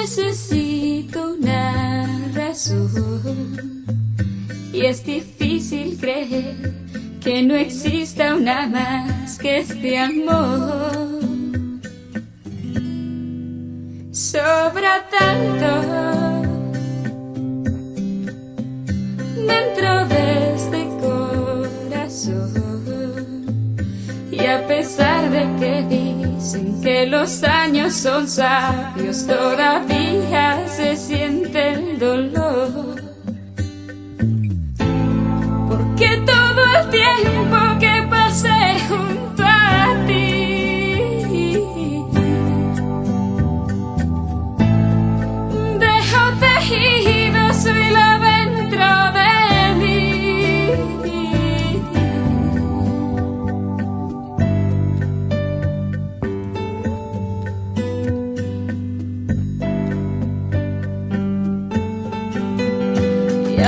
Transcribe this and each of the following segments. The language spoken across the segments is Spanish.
necesito una razón. Y es difícil creer que no exista una más que este amor. Sobra tanto dentro de este corazón. Y a pesar de que dicen que los años son sabios, todavía se siente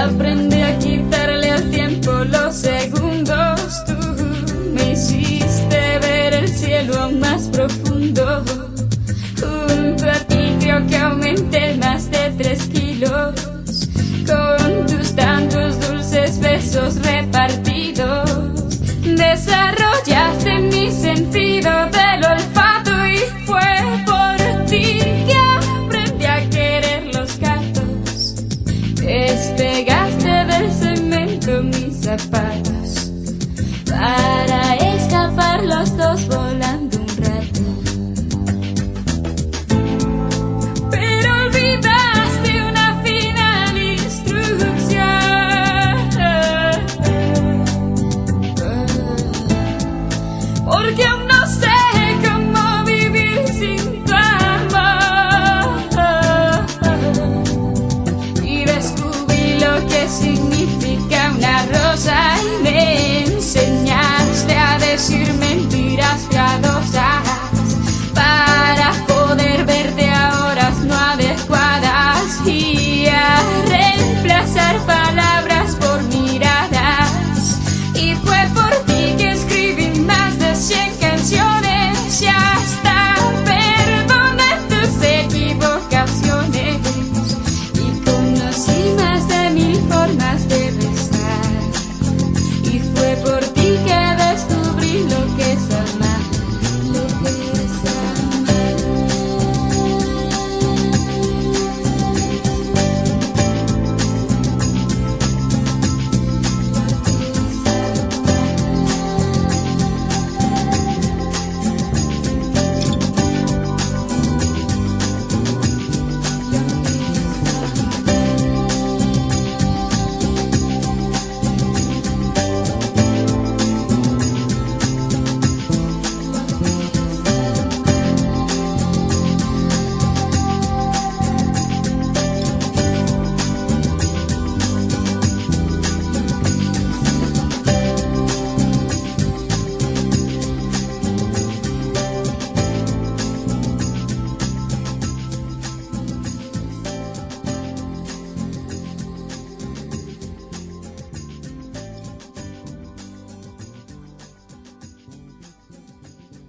Y aprendí a quitarle al tiempo los segundos. Tú me hiciste ver el cielo más profundo. Junto a ti que aumenté más de tres kilos. Con tus tantos dulces besos repartidos. Desarrollaste mi sentido del olfato para escapar los dos volando un rato. Pero olvidaste una final instrucción. Porque aún